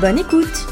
Bonne écoute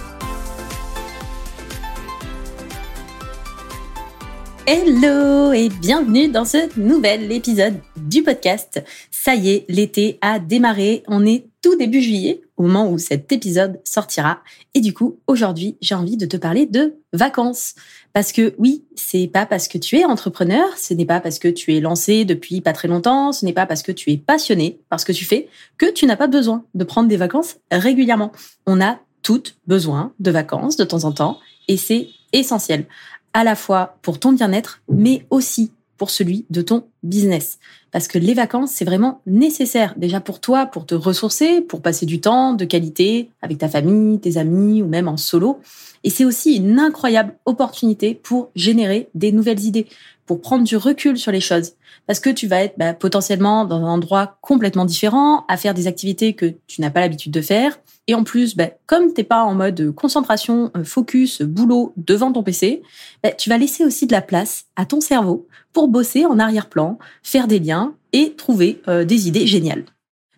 Hello et bienvenue dans ce nouvel épisode du podcast. Ça y est, l'été a démarré, on est tout début juillet au moment où cet épisode sortira. Et du coup, aujourd'hui, j'ai envie de te parler de vacances. Parce que oui, c'est pas parce que tu es entrepreneur, ce n'est pas parce que tu es lancé depuis pas très longtemps, ce n'est pas parce que tu es passionné par ce que tu fais que tu n'as pas besoin de prendre des vacances régulièrement. On a toutes besoin de vacances de temps en temps et c'est essentiel à la fois pour ton bien-être, mais aussi pour celui de ton business. Parce que les vacances, c'est vraiment nécessaire déjà pour toi, pour te ressourcer, pour passer du temps de qualité avec ta famille, tes amis ou même en solo. Et c'est aussi une incroyable opportunité pour générer des nouvelles idées, pour prendre du recul sur les choses. Parce que tu vas être bah, potentiellement dans un endroit complètement différent, à faire des activités que tu n'as pas l'habitude de faire. Et en plus, bah, comme t'es pas en mode concentration, euh, focus, boulot devant ton PC, bah, tu vas laisser aussi de la place à ton cerveau pour bosser en arrière-plan, faire des liens et trouver euh, des idées géniales.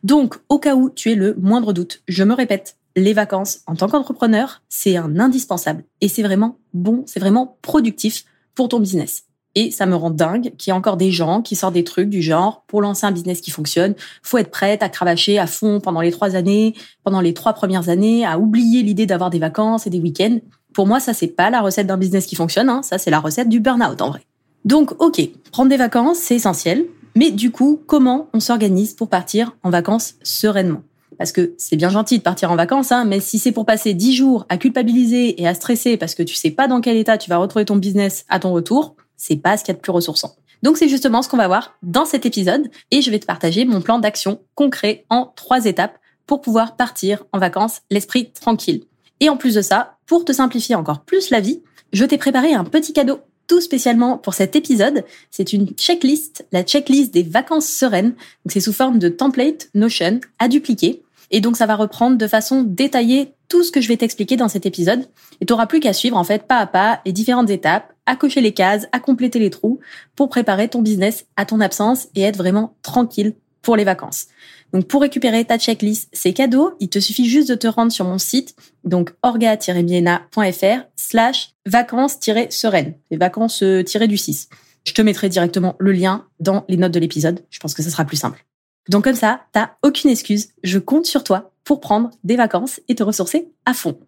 Donc, au cas où tu es le moindre doute, je me répète, les vacances en tant qu'entrepreneur, c'est un indispensable et c'est vraiment bon, c'est vraiment productif pour ton business. Et ça me rend dingue qu'il y ait encore des gens qui sortent des trucs du genre pour lancer un business qui fonctionne, faut être prête à cravacher à fond pendant les trois années, pendant les trois premières années, à oublier l'idée d'avoir des vacances et des week-ends. Pour moi, ça c'est pas la recette d'un business qui fonctionne, hein. ça c'est la recette du burn-out en vrai. Donc, ok, prendre des vacances, c'est essentiel. Mais du coup, comment on s'organise pour partir en vacances sereinement? Parce que c'est bien gentil de partir en vacances, hein, mais si c'est pour passer dix jours à culpabiliser et à stresser parce que tu sais pas dans quel état tu vas retrouver ton business à ton retour, c'est pas ce qu'il y a de plus ressourçant. Donc c'est justement ce qu'on va voir dans cet épisode et je vais te partager mon plan d'action concret en trois étapes pour pouvoir partir en vacances l'esprit tranquille. Et en plus de ça, pour te simplifier encore plus la vie, je t'ai préparé un petit cadeau tout spécialement pour cet épisode. C'est une checklist, la checklist des vacances sereines. c'est sous forme de template Notion à dupliquer. Et donc, ça va reprendre de façon détaillée tout ce que je vais t'expliquer dans cet épisode. Et tu n'auras plus qu'à suivre, en fait, pas à pas les différentes étapes, à cocher les cases, à compléter les trous pour préparer ton business à ton absence et être vraiment tranquille pour les vacances. Donc, pour récupérer ta checklist, c'est cadeau. Il te suffit juste de te rendre sur mon site, donc orga-biena.fr slash vacances-sereines. Les vacances-du 6. Je te mettrai directement le lien dans les notes de l'épisode. Je pense que ça sera plus simple. Donc comme ça, t'as aucune excuse. Je compte sur toi pour prendre des vacances et te ressourcer à fond.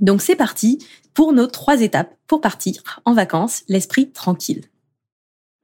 Donc c'est parti pour nos trois étapes pour partir en vacances, l'esprit tranquille.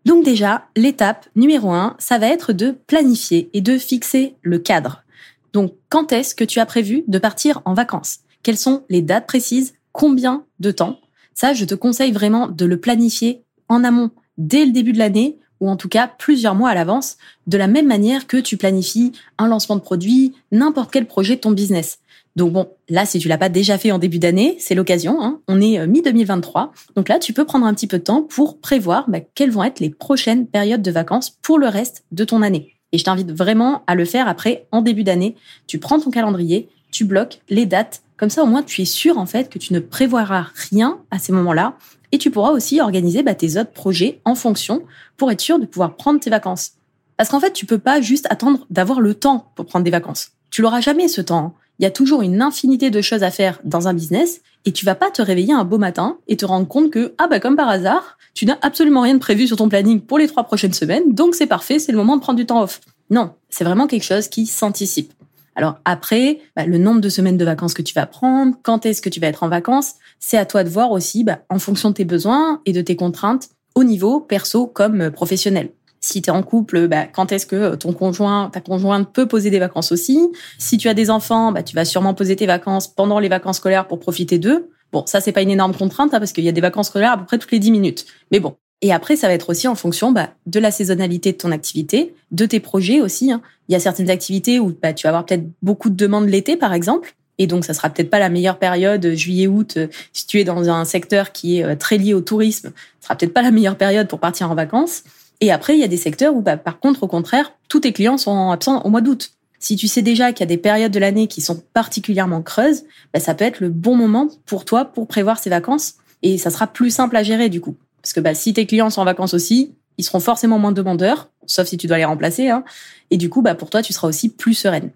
Donc déjà, l'étape numéro un, ça va être de planifier et de fixer le cadre. Donc quand est-ce que tu as prévu de partir en vacances? Quelles sont les dates précises? Combien de temps? Ça, je te conseille vraiment de le planifier en amont dès le début de l'année ou en tout cas plusieurs mois à l'avance, de la même manière que tu planifies un lancement de produit, n'importe quel projet de ton business. Donc bon, là, si tu l'as pas déjà fait en début d'année, c'est l'occasion. Hein. On est euh, mi-2023. Donc là, tu peux prendre un petit peu de temps pour prévoir bah, quelles vont être les prochaines périodes de vacances pour le reste de ton année. Et je t'invite vraiment à le faire après, en début d'année. Tu prends ton calendrier, tu bloques les dates. Comme ça, au moins, tu es sûr, en fait, que tu ne prévoiras rien à ces moments-là et tu pourras aussi organiser bah, tes autres projets en fonction pour être sûr de pouvoir prendre tes vacances. Parce qu'en fait, tu peux pas juste attendre d'avoir le temps pour prendre des vacances. Tu l'auras jamais ce temps. Il y a toujours une infinité de choses à faire dans un business et tu vas pas te réveiller un beau matin et te rendre compte que, ah bah comme par hasard, tu n'as absolument rien de prévu sur ton planning pour les trois prochaines semaines, donc c'est parfait, c'est le moment de prendre du temps off. Non, c'est vraiment quelque chose qui s'anticipe. Alors après, bah, le nombre de semaines de vacances que tu vas prendre, quand est-ce que tu vas être en vacances, c'est à toi de voir aussi bah, en fonction de tes besoins et de tes contraintes au niveau perso comme professionnel. Si tu es en couple, bah, quand est-ce que ton conjoint, ta conjointe peut poser des vacances aussi? Si tu as des enfants, bah, tu vas sûrement poser tes vacances pendant les vacances scolaires pour profiter d'eux. Bon, ça c'est pas une énorme contrainte hein, parce qu'il y a des vacances scolaires à peu près toutes les 10 minutes. Mais bon, et après, ça va être aussi en fonction bah, de la saisonnalité de ton activité, de tes projets aussi. Hein. Il y a certaines activités où bah, tu vas avoir peut-être beaucoup de demandes l'été, par exemple. Et donc, ça sera peut-être pas la meilleure période, juillet-août, si tu es dans un secteur qui est très lié au tourisme, ce sera peut-être pas la meilleure période pour partir en vacances. Et après, il y a des secteurs où, bah, par contre, au contraire, tous tes clients sont absents au mois d'août. Si tu sais déjà qu'il y a des périodes de l'année qui sont particulièrement creuses, bah, ça peut être le bon moment pour toi pour prévoir ces vacances et ça sera plus simple à gérer du coup. Parce que bah, si tes clients sont en vacances aussi, ils seront forcément moins demandeurs, sauf si tu dois les remplacer. Hein, et du coup, bah, pour toi, tu seras aussi plus sereine.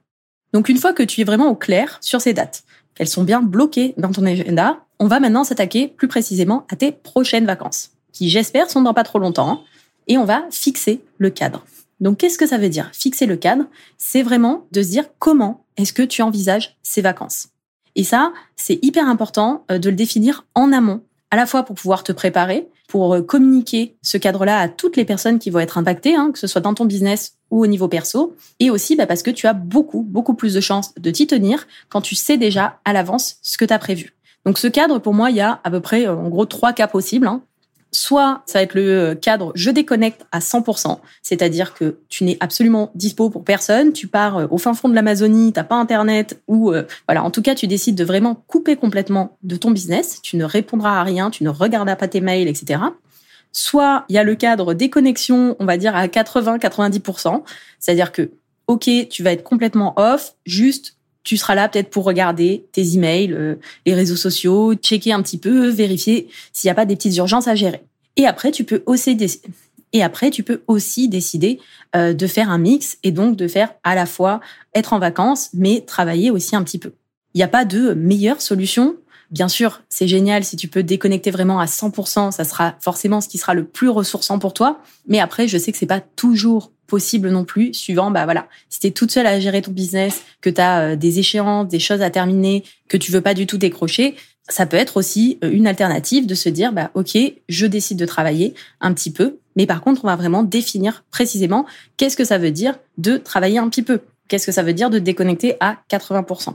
Donc une fois que tu es vraiment au clair sur ces dates, qu'elles sont bien bloquées dans ton agenda, on va maintenant s'attaquer plus précisément à tes prochaines vacances, qui j'espère sont dans pas trop longtemps, hein, et on va fixer le cadre. Donc, qu'est-ce que ça veut dire Fixer le cadre, c'est vraiment de se dire comment est-ce que tu envisages ces vacances. Et ça, c'est hyper important euh, de le définir en amont, à la fois pour pouvoir te préparer, pour euh, communiquer ce cadre-là à toutes les personnes qui vont être impactées, hein, que ce soit dans ton business ou au niveau perso, et aussi bah, parce que tu as beaucoup, beaucoup plus de chances de t'y tenir quand tu sais déjà à l'avance ce que tu as prévu. Donc ce cadre, pour moi, il y a à peu près, euh, en gros, trois cas possibles. Hein. Soit ça va être le cadre je déconnecte à 100%, c'est-à-dire que tu n'es absolument dispo pour personne, tu pars euh, au fin fond de l'Amazonie, t'as pas internet ou euh, voilà, en tout cas tu décides de vraiment couper complètement de ton business, tu ne répondras à rien, tu ne regarderas pas tes mails, etc. Soit il y a le cadre déconnexion, on va dire à 80-90%, c'est-à-dire que ok, tu vas être complètement off, juste tu seras là peut-être pour regarder tes emails, euh, les réseaux sociaux, checker un petit peu, vérifier s'il n'y a pas des petites urgences à gérer. Et après, tu peux aussi et après, tu peux aussi décider euh, de faire un mix et donc de faire à la fois être en vacances, mais travailler aussi un petit peu. Il n'y a pas de meilleure solution. Bien sûr, c'est génial si tu peux déconnecter vraiment à 100%, ça sera forcément ce qui sera le plus ressourçant pour toi. Mais après, je sais que c'est pas toujours possible non plus, suivant, bah voilà, si tu es toute seule à gérer ton business, que tu as euh, des échéances, des choses à terminer, que tu veux pas du tout décrocher, ça peut être aussi euh, une alternative de se dire, bah ok, je décide de travailler un petit peu, mais par contre, on va vraiment définir précisément qu'est-ce que ça veut dire de travailler un petit peu, qu'est-ce que ça veut dire de déconnecter à 80%.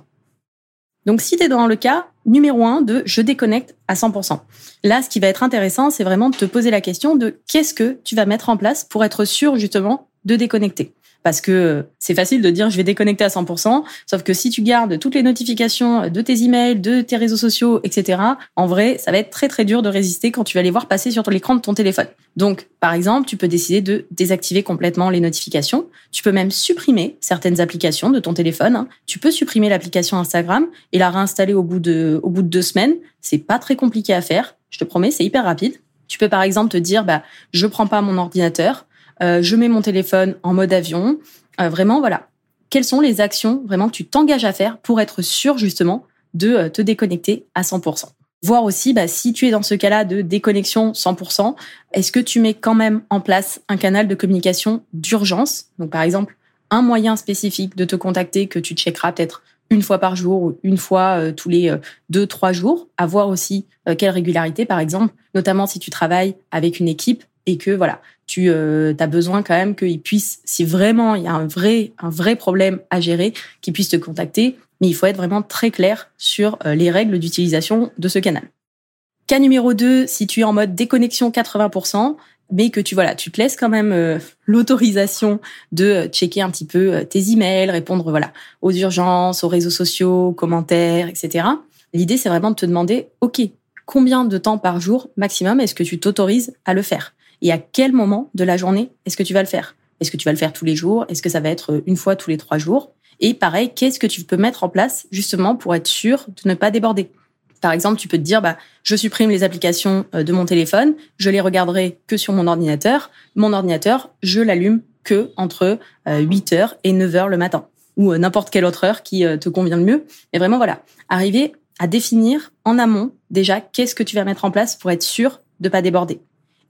Donc si tu es dans le cas numéro un de je déconnecte à 100%. Là, ce qui va être intéressant, c'est vraiment de te poser la question de qu'est-ce que tu vas mettre en place pour être sûr justement de déconnecter. Parce que c'est facile de dire je vais déconnecter à 100%, sauf que si tu gardes toutes les notifications de tes emails, de tes réseaux sociaux, etc., en vrai, ça va être très très dur de résister quand tu vas les voir passer sur l'écran de ton téléphone. Donc, par exemple, tu peux décider de désactiver complètement les notifications. Tu peux même supprimer certaines applications de ton téléphone. Tu peux supprimer l'application Instagram et la réinstaller au bout de, au bout de deux semaines. C'est pas très compliqué à faire. Je te promets, c'est hyper rapide. Tu peux par exemple te dire, bah, je prends pas mon ordinateur, euh, je mets mon téléphone en mode avion. Euh, vraiment, voilà. Quelles sont les actions vraiment que tu t'engages à faire pour être sûr justement de euh, te déconnecter à 100% Voir aussi bah, si tu es dans ce cas-là de déconnexion 100%, est-ce que tu mets quand même en place un canal de communication d'urgence? Donc par exemple, un moyen spécifique de te contacter que tu checkeras peut-être une fois par jour ou une fois tous les deux, trois jours, à voir aussi quelle régularité, par exemple, notamment si tu travailles avec une équipe et que voilà, tu euh, as besoin quand même qu'ils puissent, si vraiment il y a un vrai, un vrai problème à gérer, qu'ils puissent te contacter. Mais il faut être vraiment très clair sur euh, les règles d'utilisation de ce canal. Cas numéro 2, si tu es en mode déconnexion 80%, mais que tu voilà, tu te laisses quand même euh, l'autorisation de checker un petit peu tes emails, répondre voilà aux urgences, aux réseaux sociaux, commentaires, etc. L'idée c'est vraiment de te demander, ok, combien de temps par jour maximum est-ce que tu t'autorises à le faire? Et à quel moment de la journée est-ce que tu vas le faire? Est-ce que tu vas le faire tous les jours? Est-ce que ça va être une fois tous les trois jours? Et pareil, qu'est-ce que tu peux mettre en place justement pour être sûr de ne pas déborder? Par exemple, tu peux te dire, bah, je supprime les applications euh, de mon téléphone, je les regarderai que sur mon ordinateur. Mon ordinateur, je l'allume que entre 8 euh, et 9 h le matin ou euh, n'importe quelle autre heure qui te convient le mieux. Mais vraiment, voilà, arriver à définir en amont déjà qu'est-ce que tu vas mettre en place pour être sûr de pas déborder.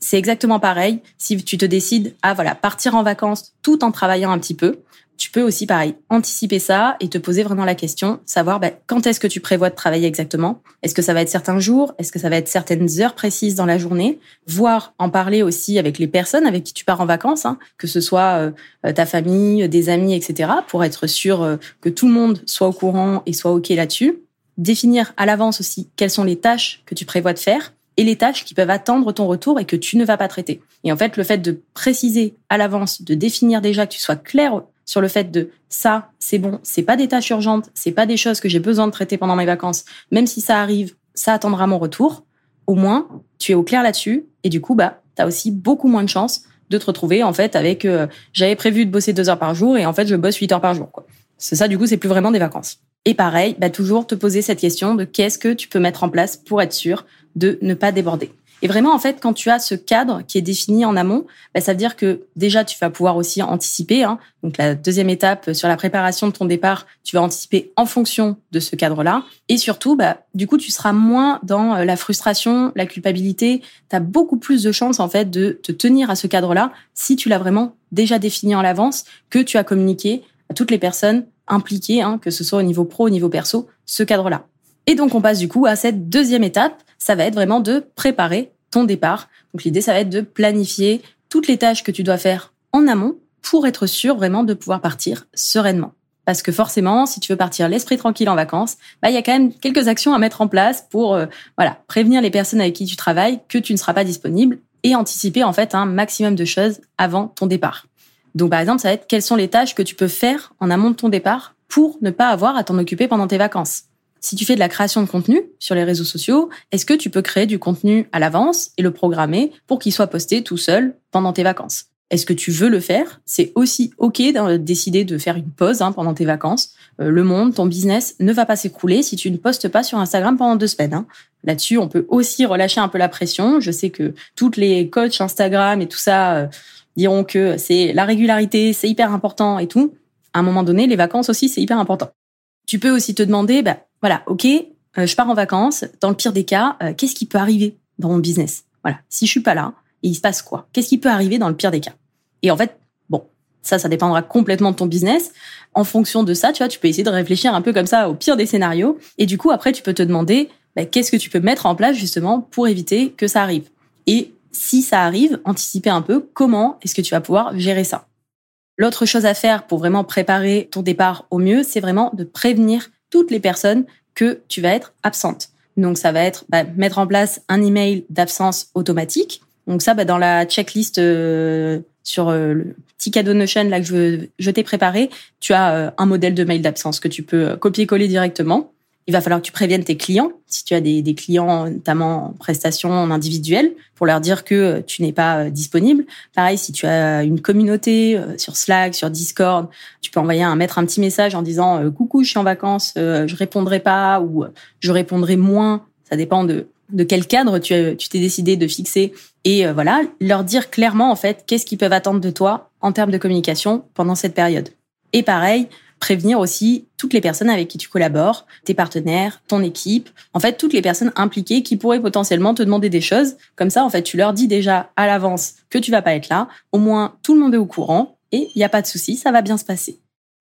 C'est exactement pareil si tu te décides à voilà partir en vacances tout en travaillant un petit peu. Tu peux aussi pareil anticiper ça et te poser vraiment la question, savoir ben, quand est-ce que tu prévois de travailler exactement? Est-ce que ça va être certains jours? Est-ce que ça va être certaines heures précises dans la journée? Voir en parler aussi avec les personnes avec qui tu pars en vacances, hein, que ce soit euh, ta famille, des amis, etc. Pour être sûr euh, que tout le monde soit au courant et soit ok là-dessus. Définir à l'avance aussi quelles sont les tâches que tu prévois de faire et les tâches qui peuvent attendre ton retour et que tu ne vas pas traiter. Et en fait, le fait de préciser à l'avance, de définir déjà que tu sois clair sur le fait de ça, c'est bon, c'est pas des tâches urgentes, c'est pas des choses que j'ai besoin de traiter pendant mes vacances, même si ça arrive, ça attendra mon retour. Au moins, tu es au clair là-dessus et du coup, bah, tu as aussi beaucoup moins de chances de te retrouver en fait avec euh, j'avais prévu de bosser deux heures par jour et en fait je bosse huit heures par jour. Quoi. C'est ça, du coup, c'est plus vraiment des vacances. Et pareil, bah, toujours te poser cette question de qu'est-ce que tu peux mettre en place pour être sûr de ne pas déborder. Et vraiment, en fait, quand tu as ce cadre qui est défini en amont, bah, ça veut dire que déjà, tu vas pouvoir aussi anticiper. Hein. Donc, la deuxième étape sur la préparation de ton départ, tu vas anticiper en fonction de ce cadre-là. Et surtout, bah, du coup, tu seras moins dans euh, la frustration, la culpabilité. Tu as beaucoup plus de chances, en fait, de te tenir à ce cadre-là si tu l'as vraiment déjà défini en l'avance, que tu as communiqué à toutes les personnes impliquées, hein, que ce soit au niveau pro, au niveau perso, ce cadre-là. Et donc, on passe du coup à cette deuxième étape ça va être vraiment de préparer ton départ. Donc l'idée, ça va être de planifier toutes les tâches que tu dois faire en amont pour être sûr vraiment de pouvoir partir sereinement. Parce que forcément, si tu veux partir l'esprit tranquille en vacances, bah, il y a quand même quelques actions à mettre en place pour euh, voilà prévenir les personnes avec qui tu travailles que tu ne seras pas disponible et anticiper en fait un maximum de choses avant ton départ. Donc par exemple, ça va être quelles sont les tâches que tu peux faire en amont de ton départ pour ne pas avoir à t'en occuper pendant tes vacances. Si tu fais de la création de contenu sur les réseaux sociaux, est-ce que tu peux créer du contenu à l'avance et le programmer pour qu'il soit posté tout seul pendant tes vacances? Est-ce que tu veux le faire? C'est aussi OK de décider de faire une pause hein, pendant tes vacances. Euh, le monde, ton business ne va pas s'écrouler si tu ne postes pas sur Instagram pendant deux semaines. Hein. Là-dessus, on peut aussi relâcher un peu la pression. Je sais que toutes les coachs Instagram et tout ça euh, diront que c'est la régularité, c'est hyper important et tout. À un moment donné, les vacances aussi, c'est hyper important. Tu peux aussi te demander, bah, voilà, ok, euh, je pars en vacances. Dans le pire des cas, euh, qu'est-ce qui peut arriver dans mon business? Voilà, si je suis pas là, il se passe quoi? Qu'est-ce qui peut arriver dans le pire des cas? Et en fait, bon, ça, ça dépendra complètement de ton business. En fonction de ça, tu vois, tu peux essayer de réfléchir un peu comme ça au pire des scénarios. Et du coup, après, tu peux te demander, bah, qu'est-ce que tu peux mettre en place justement pour éviter que ça arrive? Et si ça arrive, anticiper un peu comment est-ce que tu vas pouvoir gérer ça? L'autre chose à faire pour vraiment préparer ton départ au mieux, c'est vraiment de prévenir toutes les personnes que tu vas être absente. Donc ça va être bah, mettre en place un email d'absence automatique. Donc ça, bah, dans la checklist euh, sur euh, le petit cadeau Notion là que je, je t'ai préparé, tu as euh, un modèle de mail d'absence que tu peux copier-coller directement il va falloir que tu préviennes tes clients, si tu as des, des clients notamment en prestation en individuel, pour leur dire que tu n'es pas euh, disponible. Pareil, si tu as une communauté euh, sur Slack, sur Discord, tu peux envoyer un mettre un petit message en disant euh, coucou, je suis en vacances, je répondrai pas ou je répondrai moins. Ça dépend de de quel cadre tu tu t'es décidé de fixer et voilà, leur dire clairement en fait qu'est-ce qu'ils peuvent attendre de toi en termes de communication pendant cette période. Et pareil, prévenir aussi toutes les personnes avec qui tu collabores, tes partenaires, ton équipe, en fait toutes les personnes impliquées qui pourraient potentiellement te demander des choses. Comme ça, en fait, tu leur dis déjà à l'avance que tu vas pas être là. Au moins, tout le monde est au courant et il n'y a pas de souci, ça va bien se passer.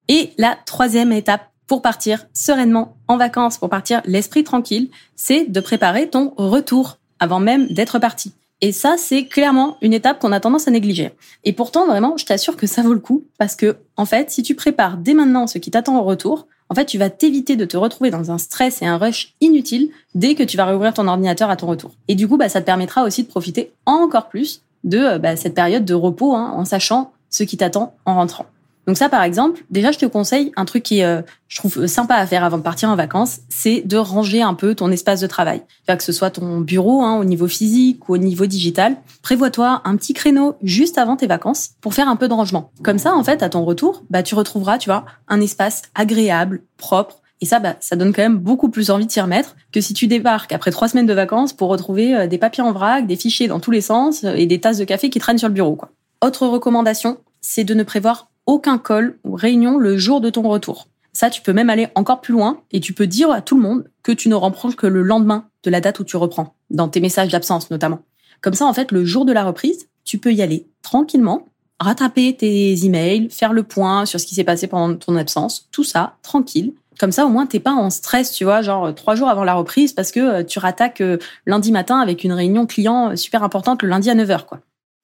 Et la troisième étape pour partir sereinement en vacances, pour partir l'esprit tranquille, c'est de préparer ton retour avant même d'être parti. Et ça, c'est clairement une étape qu'on a tendance à négliger. Et pourtant, vraiment, je t'assure que ça vaut le coup parce que, en fait, si tu prépares dès maintenant ce qui t'attend au retour, en fait, tu vas t'éviter de te retrouver dans un stress et un rush inutile dès que tu vas réouvrir ton ordinateur à ton retour. Et du coup, bah, ça te permettra aussi de profiter encore plus de euh, bah, cette période de repos hein, en sachant ce qui t'attend en rentrant. Donc ça, par exemple, déjà, je te conseille un truc qui, euh, je trouve sympa à faire avant de partir en vacances, c'est de ranger un peu ton espace de travail. Que ce soit ton bureau, hein, au niveau physique ou au niveau digital. Prévois-toi un petit créneau juste avant tes vacances pour faire un peu de rangement. Comme ça, en fait, à ton retour, bah, tu retrouveras, tu vois, un espace agréable, propre. Et ça, bah, ça donne quand même beaucoup plus envie de t'y remettre que si tu débarques après trois semaines de vacances pour retrouver euh, des papiers en vrac, des fichiers dans tous les sens et des tasses de café qui traînent sur le bureau, quoi. Autre recommandation, c'est de ne prévoir aucun call ou réunion le jour de ton retour. Ça, tu peux même aller encore plus loin et tu peux dire à tout le monde que tu ne reprends que le lendemain de la date où tu reprends, dans tes messages d'absence notamment. Comme ça, en fait, le jour de la reprise, tu peux y aller tranquillement, rattraper tes emails, faire le point sur ce qui s'est passé pendant ton absence, tout ça, tranquille. Comme ça, au moins, t'es pas en stress, tu vois, genre trois jours avant la reprise parce que euh, tu rattaques euh, lundi matin avec une réunion client super importante le lundi à 9h, quoi.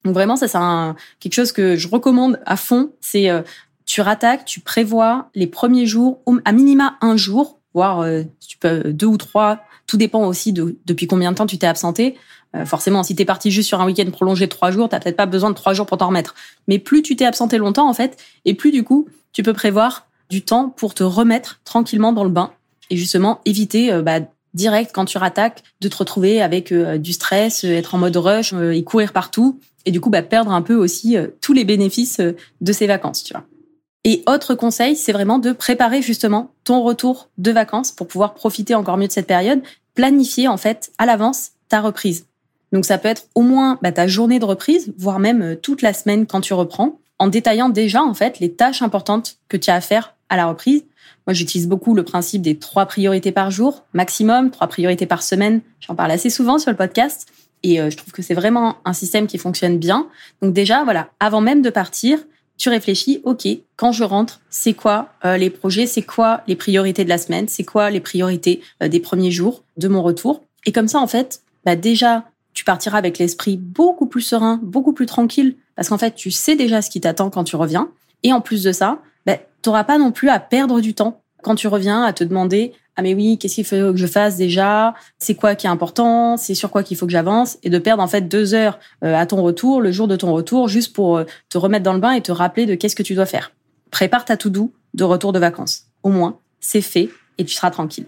Donc vraiment, ça c'est quelque chose que je recommande à fond. C'est euh, tu rattaques, tu prévois les premiers jours, à minima un jour, voire euh, peux deux ou trois. Tout dépend aussi de depuis combien de temps tu t'es absenté. Euh, forcément, si t'es parti juste sur un week-end prolongé de trois jours, t'as peut-être pas besoin de trois jours pour t'en remettre. Mais plus tu t'es absenté longtemps en fait, et plus du coup tu peux prévoir du temps pour te remettre tranquillement dans le bain et justement éviter euh, bah, direct quand tu rattaques de te retrouver avec euh, du stress, euh, être en mode rush et courir partout et du coup bah, perdre un peu aussi tous les bénéfices de ces vacances, tu vois. Et autre conseil, c'est vraiment de préparer justement ton retour de vacances pour pouvoir profiter encore mieux de cette période, planifier en fait à l'avance ta reprise. Donc ça peut être au moins bah, ta journée de reprise, voire même toute la semaine quand tu reprends, en détaillant déjà en fait les tâches importantes que tu as à faire à la reprise moi, j'utilise beaucoup le principe des trois priorités par jour, maximum, trois priorités par semaine. J'en parle assez souvent sur le podcast. Et euh, je trouve que c'est vraiment un système qui fonctionne bien. Donc déjà, voilà, avant même de partir, tu réfléchis, OK, quand je rentre, c'est quoi euh, les projets, c'est quoi les priorités de la semaine, c'est quoi les priorités euh, des premiers jours de mon retour. Et comme ça, en fait, bah déjà, tu partiras avec l'esprit beaucoup plus serein, beaucoup plus tranquille, parce qu'en fait, tu sais déjà ce qui t'attend quand tu reviens. Et en plus de ça, ben, tu n'auras pas non plus à perdre du temps quand tu reviens à te demander ah mais oui qu'est-ce qu'il faut que je fasse déjà? C'est quoi qui est important? C'est sur quoi qu'il faut que j'avance? Et de perdre en fait deux heures euh, à ton retour le jour de ton retour juste pour euh, te remettre dans le bain et te rappeler de qu'est-ce que tu dois faire. Prépare ta tout doux de retour de vacances. Au moins c'est fait et tu seras tranquille.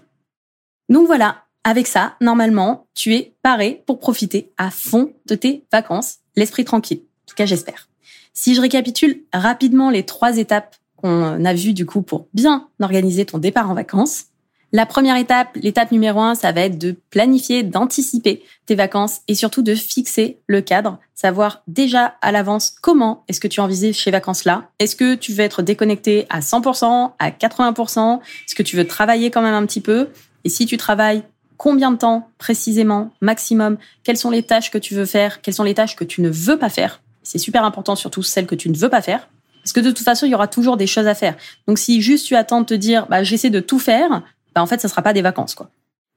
Donc voilà avec ça normalement tu es paré pour profiter à fond de tes vacances l'esprit tranquille en tout cas j'espère si je récapitule rapidement les trois étapes qu'on a vu du coup pour bien organiser ton départ en vacances. La première étape, l'étape numéro un, ça va être de planifier, d'anticiper tes vacances et surtout de fixer le cadre, savoir déjà à l'avance comment est-ce que tu envisages ces vacances-là. Est-ce que tu veux être déconnecté à 100%, à 80% Est-ce que tu veux travailler quand même un petit peu? Et si tu travailles, combien de temps précisément, maximum Quelles sont les tâches que tu veux faire Quelles sont les tâches que tu ne veux pas faire C'est super important, surtout celles que tu ne veux pas faire. Parce que de toute façon, il y aura toujours des choses à faire. Donc si juste tu attends de te dire, bah, j'essaie de tout faire, bah, en fait, ça sera pas des vacances, quoi.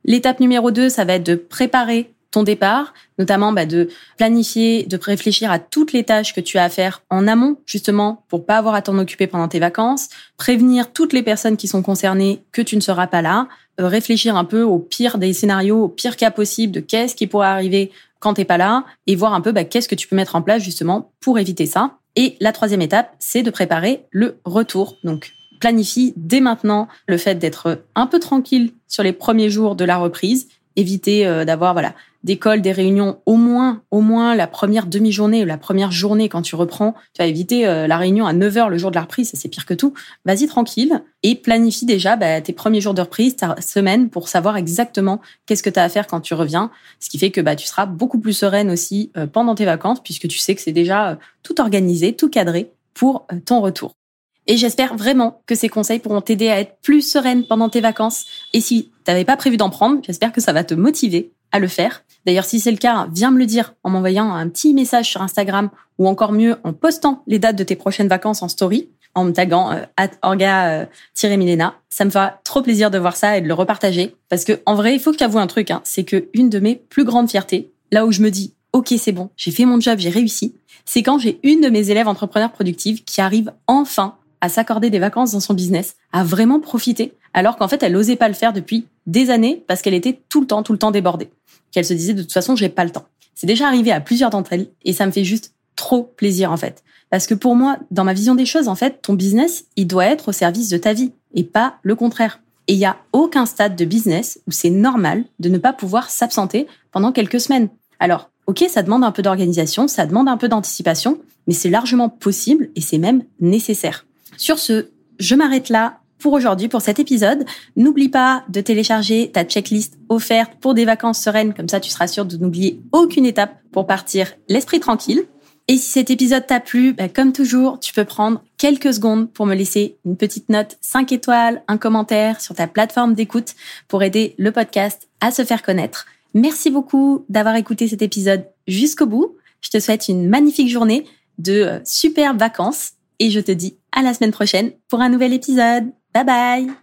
L'étape numéro 2, ça va être de préparer ton départ, notamment bah, de planifier, de réfléchir à toutes les tâches que tu as à faire en amont, justement, pour pas avoir à t'en occuper pendant tes vacances, prévenir toutes les personnes qui sont concernées que tu ne seras pas là, euh, réfléchir un peu au pire des scénarios, au pire cas possible de qu'est-ce qui pourrait arriver quand t'es pas là, et voir un peu bah, qu'est-ce que tu peux mettre en place justement pour éviter ça. Et la troisième étape, c'est de préparer le retour. Donc, planifie dès maintenant le fait d'être un peu tranquille sur les premiers jours de la reprise, éviter euh, d'avoir voilà des calls, des réunions au moins au moins la première demi-journée ou la première journée quand tu reprends, tu vas éviter euh, la réunion à 9 heures le jour de la reprise, c'est pire que tout. Vas-y tranquille et planifie déjà bah, tes premiers jours de reprise, ta semaine pour savoir exactement qu'est-ce que tu as à faire quand tu reviens, ce qui fait que bah tu seras beaucoup plus sereine aussi euh, pendant tes vacances puisque tu sais que c'est déjà tout organisé, tout cadré pour ton retour. Et j'espère vraiment que ces conseils pourront t'aider à être plus sereine pendant tes vacances. Et si t'avais pas prévu d'en prendre, j'espère que ça va te motiver à le faire. D'ailleurs, si c'est le cas, viens me le dire en m'envoyant un petit message sur Instagram ou encore mieux en postant les dates de tes prochaines vacances en story en me taguant euh, orga-milena. Ça me fera trop plaisir de voir ça et de le repartager parce que en vrai, il faut que j'avoue un truc, hein, c'est que une de mes plus grandes fiertés, là où je me dis ok c'est bon, j'ai fait mon job, j'ai réussi, c'est quand j'ai une de mes élèves entrepreneurs productives qui arrive enfin à s'accorder des vacances dans son business, à vraiment profiter, alors qu'en fait, elle n'osait pas le faire depuis des années parce qu'elle était tout le temps, tout le temps débordée. Qu'elle se disait de toute façon, j'ai pas le temps. C'est déjà arrivé à plusieurs d'entre elles et ça me fait juste trop plaisir en fait. Parce que pour moi, dans ma vision des choses, en fait, ton business, il doit être au service de ta vie et pas le contraire. Et il y a aucun stade de business où c'est normal de ne pas pouvoir s'absenter pendant quelques semaines. Alors, ok, ça demande un peu d'organisation, ça demande un peu d'anticipation, mais c'est largement possible et c'est même nécessaire. Sur ce, je m'arrête là pour aujourd'hui, pour cet épisode. N'oublie pas de télécharger ta checklist offerte pour des vacances sereines, comme ça tu seras sûr de n'oublier aucune étape pour partir l'esprit tranquille. Et si cet épisode t'a plu, bah, comme toujours, tu peux prendre quelques secondes pour me laisser une petite note 5 étoiles, un commentaire sur ta plateforme d'écoute pour aider le podcast à se faire connaître. Merci beaucoup d'avoir écouté cet épisode jusqu'au bout. Je te souhaite une magnifique journée de euh, superbes vacances et je te dis à la semaine prochaine pour un nouvel épisode. Bye bye